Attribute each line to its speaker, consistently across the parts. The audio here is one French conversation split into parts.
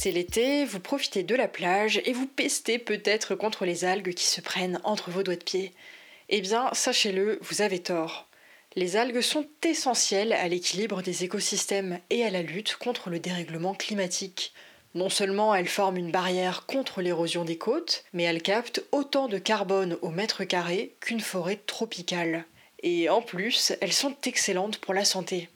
Speaker 1: C'est l'été, vous profitez de la plage et vous pestez peut-être contre les algues qui se prennent entre vos doigts de pied. Eh bien, sachez-le, vous avez tort. Les algues sont essentielles à l'équilibre des écosystèmes et à la lutte contre le dérèglement climatique. Non seulement elles forment une barrière contre l'érosion des côtes, mais elles captent autant de carbone au mètre carré qu'une forêt tropicale. Et en plus, elles sont excellentes pour la santé.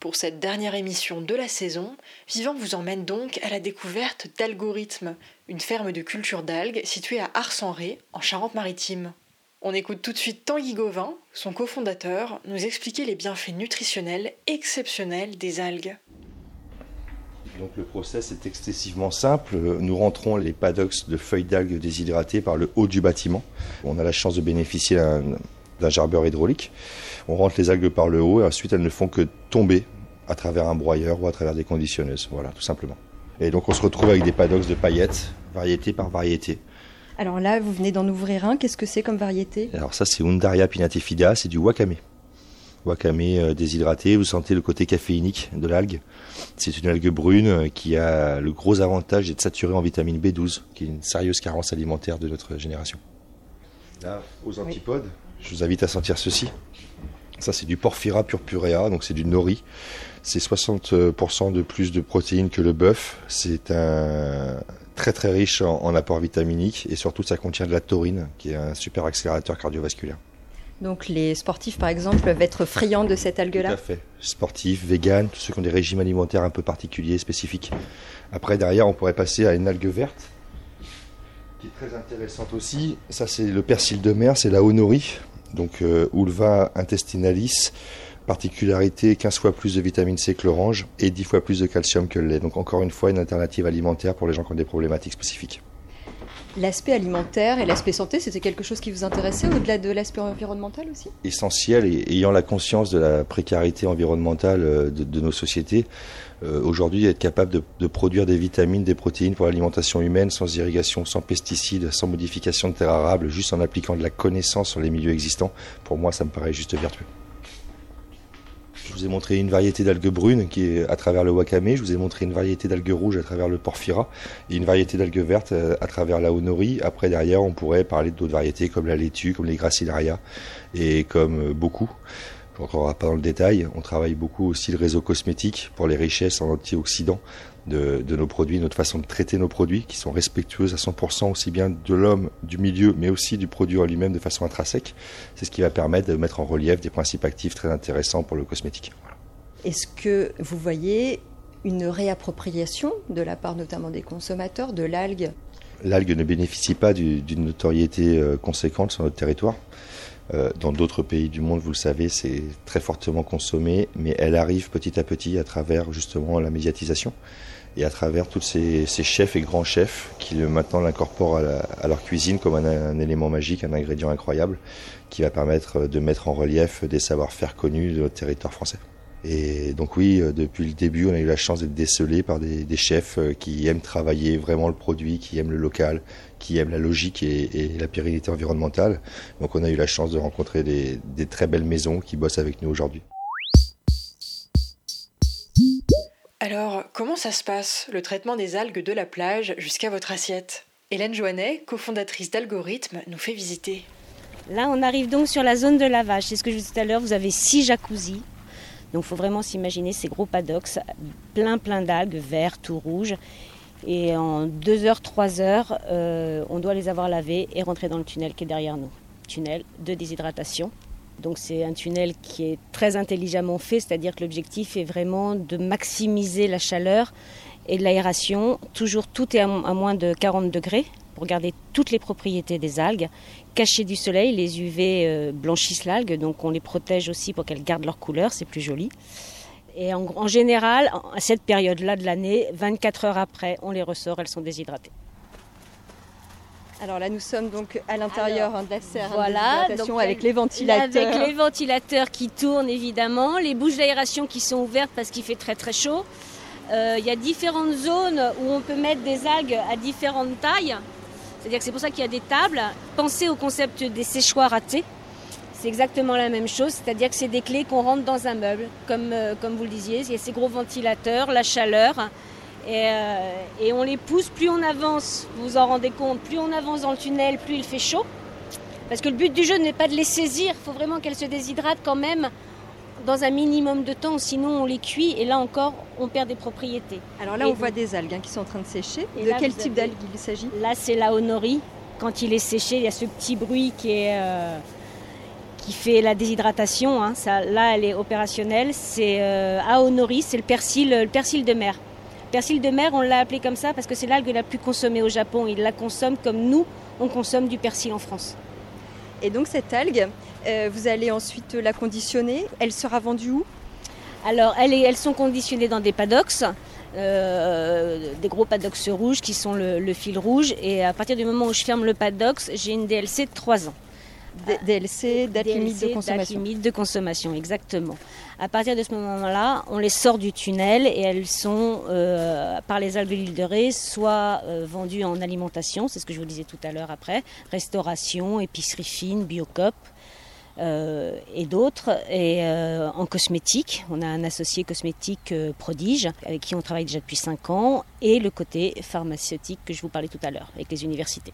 Speaker 1: Pour cette dernière émission de la saison, Vivant vous emmène donc à la découverte d'Algorithme, une ferme de culture d'algues située à Ars-en-Ré, en Charente-Maritime. On écoute tout de suite Tanguy Gauvin, son cofondateur, nous expliquer les bienfaits nutritionnels exceptionnels des algues.
Speaker 2: Donc le process est excessivement simple. Nous rentrons les paddocks de feuilles d'algues déshydratées par le haut du bâtiment. On a la chance de bénéficier d'un gerbeur hydraulique. On rentre les algues par le haut et ensuite elles ne font que tomber à travers un broyeur ou à travers des conditionneuses. Voilà, tout simplement. Et donc on se retrouve avec des paddocks de paillettes, variété par variété.
Speaker 3: Alors là, vous venez d'en ouvrir un. Qu'est-ce que c'est comme variété?
Speaker 2: Alors ça, c'est Undaria pinnatifida, c'est du wakame. Wakame euh, déshydraté, vous sentez le côté caféinique de l'algue. C'est une algue brune euh, qui a le gros avantage d'être saturée en vitamine B12, qui est une sérieuse carence alimentaire de notre génération. Là, aux antipodes, je vous invite à sentir ceci. Ça, c'est du Porphyra purpurea, donc c'est du nori. C'est 60% de plus de protéines que le bœuf. C'est un très très riche en, apport vitaminique et surtout ça contient de la taurine, qui est un super accélérateur cardiovasculaire.
Speaker 3: Donc les sportifs, par exemple, peuvent être friands de cette algue-là?
Speaker 2: Tout à fait. Sportifs, véganes, tous ceux qui ont des régimes alimentaires un peu particuliers, spécifiques. Après, derrière, on pourrait passer à une algue verte, qui est très intéressante aussi. Ça, c'est le persil de mer, c'est la honori, donc euh, Ulva intestinalis. Particularité, 15 fois plus de vitamine C que l'orange et 10 fois plus de calcium que le lait. Donc encore une fois, une alternative alimentaire pour les gens qui ont des problématiques spécifiques.
Speaker 3: L'aspect alimentaire et l'aspect santé, c'était quelque chose qui vous intéressait au-delà de l'aspect environnemental aussi?
Speaker 2: Essentiel, et ayant la conscience de la précarité environnementale euh, de, nos sociétés, euh, aujourd'hui être capable de, produire des vitamines, des protéines pour l'alimentation humaine sans irrigation, sans pesticides, sans modification de terres arables, juste en appliquant de la connaissance sur les milieux existants, pour moi ça me paraît juste vertueux. Je vous ai montré une variété d'algues brunes qui est à travers le wakame. Je vous ai montré une variété d'algues rouges à travers le porphyra et une variété d'algues vertes euh, à travers la honori. Après, derrière, on pourrait parler d'autres variétés comme la laitue, comme les gracilaria et comme beaucoup. Je ne pas dans le détail. On travaille beaucoup aussi le réseau cosmétique pour les richesses en antioxydants de, nos produits, notre façon de traiter nos produits, qui sont respectueuses à 100% aussi bien de l'homme, du milieu, mais aussi du produit en lui-même de façon intrinsèque. C'est ce qui va permettre de mettre en relief des principes actifs très intéressants pour le cosmétique.
Speaker 3: Est-ce que vous voyez une réappropriation de la part notamment des consommateurs de l'algue?
Speaker 2: L'algue ne bénéficie pas d'une notoriété euh, conséquente sur notre territoire. Euh, dans d'autres pays du monde, vous le savez, c'est très fortement consommé, mais elle arrive petit à petit à travers justement la médiatisation et à travers tous ces, chefs et grands chefs qui maintenant l'incorporent à, leur cuisine comme un, élément magique, un ingrédient incroyable qui va permettre de mettre en relief des savoir-faire connus de notre territoire français. Et donc oui, euh, depuis le début, on a eu la chance d'être décelé par des, chefs euh, qui aiment travailler vraiment le produit, qui aiment le local, qui aiment la logique et, la pérennité environnementale. Donc on a eu la chance de rencontrer des très belles maisons qui bossent avec nous aujourd'hui.
Speaker 1: Alors, comment ça se passe, le traitement des algues de la plage jusqu'à votre assiette? Hélène Joannet, cofondatrice d'Algorithme, nous fait visiter.
Speaker 4: Là, on arrive donc sur la zone de lavage. C'est ce que je disais tout à l'heure, vous avez six jacuzzis. Donc, il faut vraiment s'imaginer ces gros paddocks, plein plein d'algues, vertes ou rouges. Et en 2 heures, 3 heures, euh, on doit les avoir lavés et rentrer dans le tunnel qui est derrière nous. Tunnel de déshydratation. Donc c'est un tunnel qui est très intelligemment fait, c'est-à-dire que l'objectif est vraiment de maximiser la chaleur et l'aération. Toujours tout est à moins de 40 degrés pour garder toutes les propriétés des algues. Cachées du soleil, les UV euh, blanchissent l'algue, donc on les protège aussi pour qu'elles gardent leur couleur, c'est plus joli. Et en, général, à cette période-là de l'année, 24 heures après, on les ressort, elles sont déshydratées.
Speaker 3: Alors là, nous sommes donc à l'intérieur de la serre
Speaker 4: voilà,
Speaker 3: avec les ventilateurs.
Speaker 4: Avec les ventilateurs qui tournent évidemment, les bouches d'aération qui sont ouvertes parce qu'il fait très très chaud. Euh, il y a différentes zones où on peut mettre des algues à différentes tailles. C'est-à-dire que c'est pour ça qu'il y a des tables. Pensez au concept des séchoirs à thé. C'est exactement la même chose, c'est-à-dire que c'est des clés qu'on rentre dans un meuble, comme, euh, comme vous le disiez. Il y a ces gros ventilateurs, la chaleur, euh, et, on les pousse. Plus on avance, vous vous en rendez compte, plus on avance dans le tunnel, plus il fait chaud. Parce que le but du jeu n'est pas de les saisir, il faut vraiment qu'elles se déshydratent quand même dans un minimum de temps, sinon on les cuit et là encore on perd des propriétés.
Speaker 3: Alors là on voit des algues hein, qui sont en train de sécher. de quel type d'algues il s'agit?
Speaker 4: Là c'est la honori. Quand il est séché, il y a ce petit bruit qui est, euh, qui fait la déshydratation. Hein. Ça, là, elle est opérationnelle. C'est euh, Aonori, c'est le persil, le persil de mer. Persil de mer, on l'a appelé comme ça parce que c'est l'algue la plus consommée au Japon. Ils la consomment comme nous, on consomme du persil en France.
Speaker 3: Et donc cette algue, euh, vous allez ensuite la conditionner. Elle sera vendue où?
Speaker 4: Alors, elles sont conditionnées dans des paddocks. Euh, des gros paddocks rouges qui sont le, le, fil rouge. Et à partir du moment où je ferme le paddock, j'ai une DLC de 3 ans.
Speaker 3: DLC, date limite de consommation.
Speaker 4: limite de consommation, exactement. À partir de ce moment-là, on les sort du tunnel et elles sont, euh, par les algues de l'île de Ré, soit euh, vendues en alimentation, c'est ce que je vous disais tout à l'heure après, restauration, épicerie fine, biocop. Euh, et d'autres, et en cosmétique. On a un associé cosmétique prodige avec qui on travaille déjà depuis 5 ans, et le côté pharmaceutique que je vous parlais tout à l'heure avec les universités.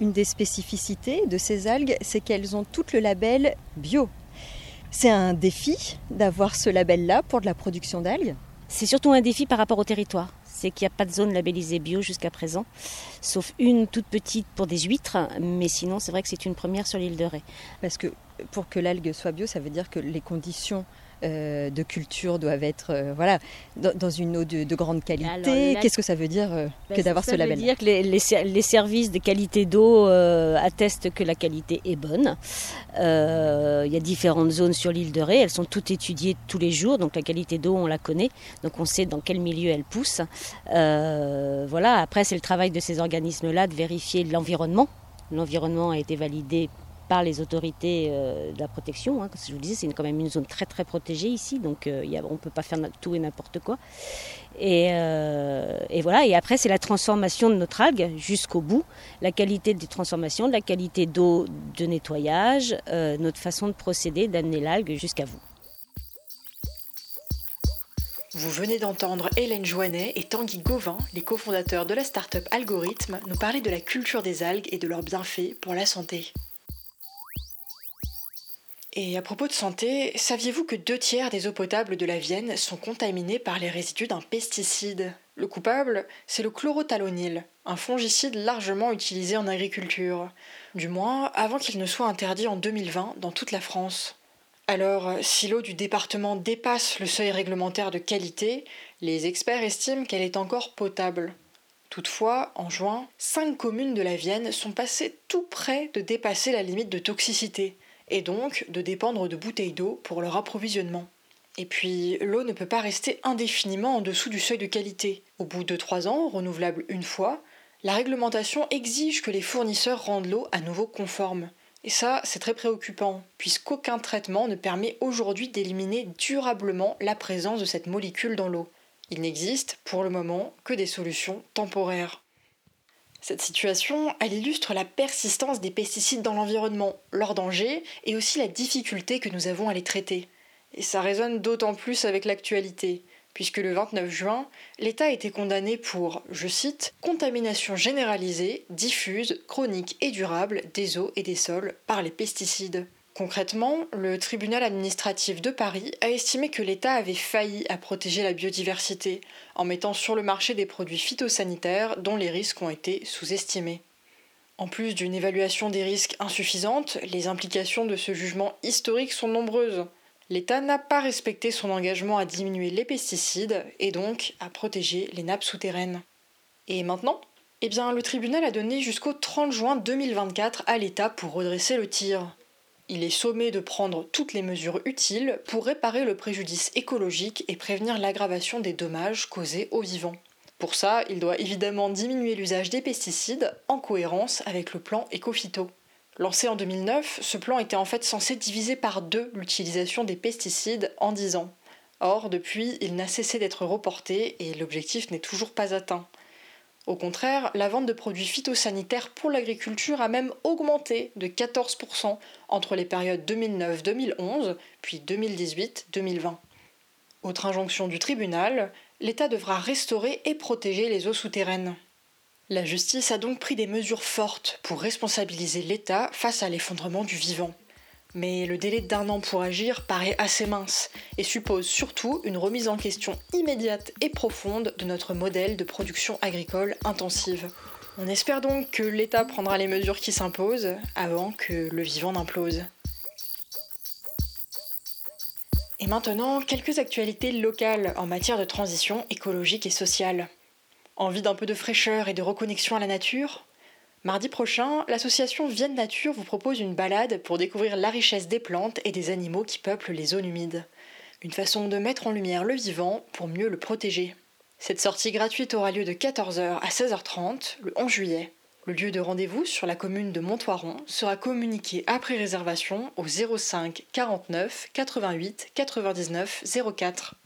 Speaker 3: Une des spécificités de ces algues, c'est qu'elles ont toutes le label bio. C'est un défi d'avoir ce label-là pour de la production d'algues
Speaker 4: C'est surtout un défi par rapport au territoire. C'est qu'il n'y a pas de zone labellisée bio jusqu'à présent, sauf une toute petite pour des huîtres, mais sinon c'est vrai que c'est une première sur l'île de Ré.
Speaker 3: Parce que pour que l'algue soit bio, ça veut dire que les conditions euh, de culture doivent être euh, voilà, dans, une eau de, grande qualité. Qu'est-ce que ça veut dire euh,
Speaker 4: ben,
Speaker 3: que d'avoir ce label
Speaker 4: Ça veut dire que les, les, services de qualité d'eau attestent que la qualité est bonne. Il y a différentes zones sur l'île de Ré, elles sont toutes étudiées tous les jours, donc la qualité d'eau on la connaît, donc on sait dans quel milieu elle pousse. voilà, après c'est le travail de ces organismes-là de vérifier l'environnement. L'environnement a été validé par les autorités euh, de la protection. Hein, comme je vous disais, c'est quand même une zone très très protégée ici, donc euh, on ne peut pas faire tout et n'importe quoi. Euh, et, voilà, et après c'est la transformation de notre algue jusqu'au bout, la qualité des transformations, la qualité d'eau de nettoyage, notre façon de procéder, d'amener l'algue jusqu'à vous.
Speaker 1: Vous venez d'entendre Hélène Joannet et Tanguy Gauvin, les cofondateurs de la start-up Algorithme, nous parler de la culture des algues et de leurs bienfaits pour la santé. Et à propos de santé, saviez-vous que deux tiers des eaux potables de la Vienne sont contaminées par les résidus d'un pesticide? Le coupable, c'est le chlorothalonil, un fongicide largement utilisé en agriculture, du moins avant qu'il ne soit interdit en 2020 dans toute la France. Alors, si l'eau du département dépasse le seuil réglementaire de qualité, les experts estiment qu'elle est encore potable. Toutefois, en juin, cinq communes de la Vienne sont passées tout près de dépasser la limite de toxicité et donc de dépendre de bouteilles d'eau pour leur approvisionnement. Et puis, l'eau ne peut pas rester indéfiniment en dessous du seuil de qualité. Au bout de trois ans, renouvelable une fois, la réglementation exige que les fournisseurs rendent l'eau à nouveau conforme. Et ça, c'est très préoccupant, puisqu'aucun traitement ne permet aujourd'hui d'éliminer durablement la présence de cette molécule dans l'eau. Il n'existe, pour le moment, que des solutions temporaires. Cette situation, elle illustre la persistance des pesticides dans l'environnement, leur danger et aussi la difficulté que nous avons à les traiter. Et ça résonne d'autant plus avec l'actualité, puisque le 29 juin, l'État a été condamné pour, je cite, contamination généralisée, diffuse, chronique et durable des eaux et des sols par les pesticides. Concrètement, le tribunal administratif de Paris a estimé que l'État avait failli à protéger la biodiversité en mettant sur le marché des produits phytosanitaires dont les risques ont été sous-estimés. En plus d'une évaluation des risques insuffisante, les implications de ce jugement historique sont nombreuses. L'État n'a pas respecté son engagement à diminuer les pesticides et donc à protéger les nappes souterraines. Et maintenant Eh bien, le tribunal a donné jusqu'au 30 juin 2024 à l'État pour redresser le tir. Il est sommé de prendre toutes les mesures utiles pour réparer le préjudice écologique et prévenir l'aggravation des dommages causés aux vivants. Pour ça, il doit évidemment diminuer l'usage des pesticides en cohérence avec le plan Ecofito. Lancé en 2009, ce plan était en fait censé diviser par deux l'utilisation des pesticides en 10 ans. Or, depuis, il n'a cessé d'être reporté et l'objectif n'est toujours pas atteint. Au contraire, la vente de produits phytosanitaires pour l'agriculture a même augmenté de 14% entre les périodes 2009-2011 puis 2018-2020. Autre injonction du tribunal, l'État devra restaurer et protéger les eaux souterraines. La justice a donc pris des mesures fortes pour responsabiliser l'État face à l'effondrement du vivant. Mais le délai d'un an pour agir paraît assez mince et suppose surtout une remise en question immédiate et profonde de notre modèle de production agricole intensive. On espère donc que l'État prendra les mesures qui s'imposent avant que le vivant n'implose. Et maintenant, quelques actualités locales en matière de transition écologique et sociale. Envie d'un peu de fraîcheur et de reconnexion à la nature? Mardi prochain, l'association Vienne Nature vous propose une balade pour découvrir la richesse des plantes et des animaux qui peuplent les zones humides. Une façon de mettre en lumière le vivant pour mieux le protéger. Cette sortie gratuite aura lieu de 14h à 16h30 le 11 juillet. Le lieu de rendez-vous sur la commune de Montoiron sera communiqué après réservation au 05 49 88 99 04.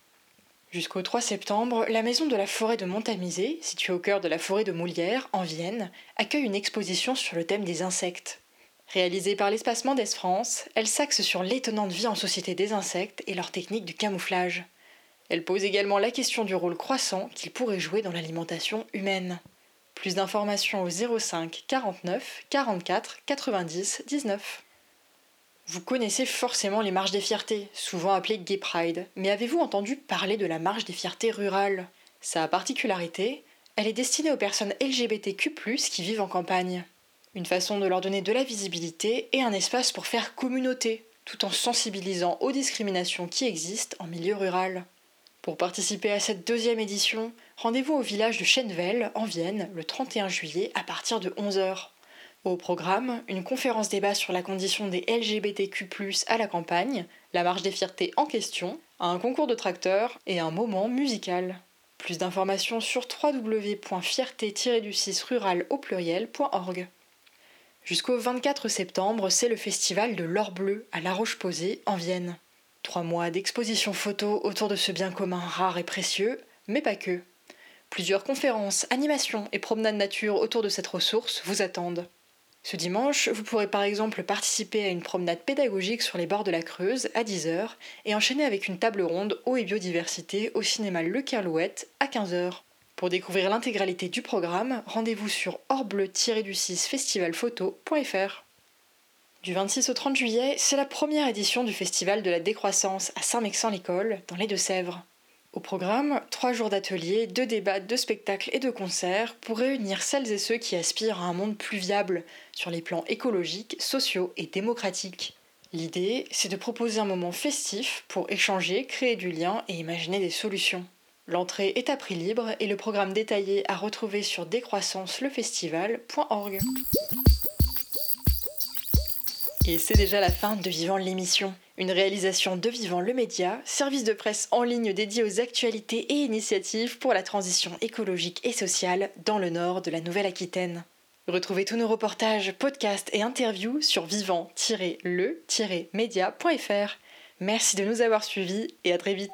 Speaker 1: Jusqu'au 3 septembre, la Maison de la Forêt de Montamisé, située au cœur de la forêt de Moulière, en Vienne, accueille une exposition sur le thème des insectes. Réalisée par l'Espacement d'Est France, elle s'axe sur l'étonnante vie en société des insectes et leurs techniques de camouflage. Elle pose également la question du rôle croissant qu'ils pourraient jouer dans l'alimentation humaine. Plus d'informations au 05 49 44 90 19. Vous connaissez forcément les marches des fiertés, souvent appelées Gay Pride, mais avez-vous entendu parler de la marche des fiertés rurales? Sa particularité, elle est destinée aux personnes LGBTQ, qui vivent en campagne. Une façon de leur donner de la visibilité et un espace pour faire communauté, tout en sensibilisant aux discriminations qui existent en milieu rural. Pour participer à cette deuxième édition, rendez-vous au village de Chenvel, en Vienne, le 31 juillet à partir de 11h. Au programme, une conférence débat sur la condition des LGBTQ, à la campagne, la marche des fiertés en question, un concours de tracteurs et un moment musical. Plus d'informations sur www.fierté-du-6rural au pluriel.org. Jusqu'au 24 septembre, c'est le festival de l'or bleu à La Roche-Posay en Vienne. Trois mois d'exposition photo autour de ce bien commun rare et précieux, mais pas que. Plusieurs conférences, animations et promenades nature autour de cette ressource vous attendent. Ce dimanche, vous pourrez par exemple participer à une promenade pédagogique sur les bords de la Creuse à 10h et enchaîner avec une table ronde eau et biodiversité au cinéma Le Kerlouette à 15h. Pour découvrir l'intégralité du programme, rendez-vous sur orbleu-du6 festivalphoto.fr. Du 26 au 30 juillet, c'est la première édition du Festival de la décroissance à Saint-Mexan-l'École, dans les Deux-Sèvres. Au programme, trois jours d'ateliers, de débats, de spectacles et de concerts pour réunir celles et ceux qui aspirent à un monde plus viable sur les plans écologiques, sociaux et démocratiques. L'idée, c'est de proposer un moment festif pour échanger, créer du lien et imaginer des solutions. L'entrée est à prix libre et le programme détaillé à retrouver sur décroissancelefestival.org. Et c'est déjà la fin de Vivant l'émission. Une réalisation de Vivant le Média, service de presse en ligne dédié aux actualités et initiatives pour la transition écologique et sociale dans le nord de la Nouvelle-Aquitaine. Retrouvez tous nos reportages, podcasts et interviews sur vivant-le-média.fr. Merci de nous avoir suivis et à très vite.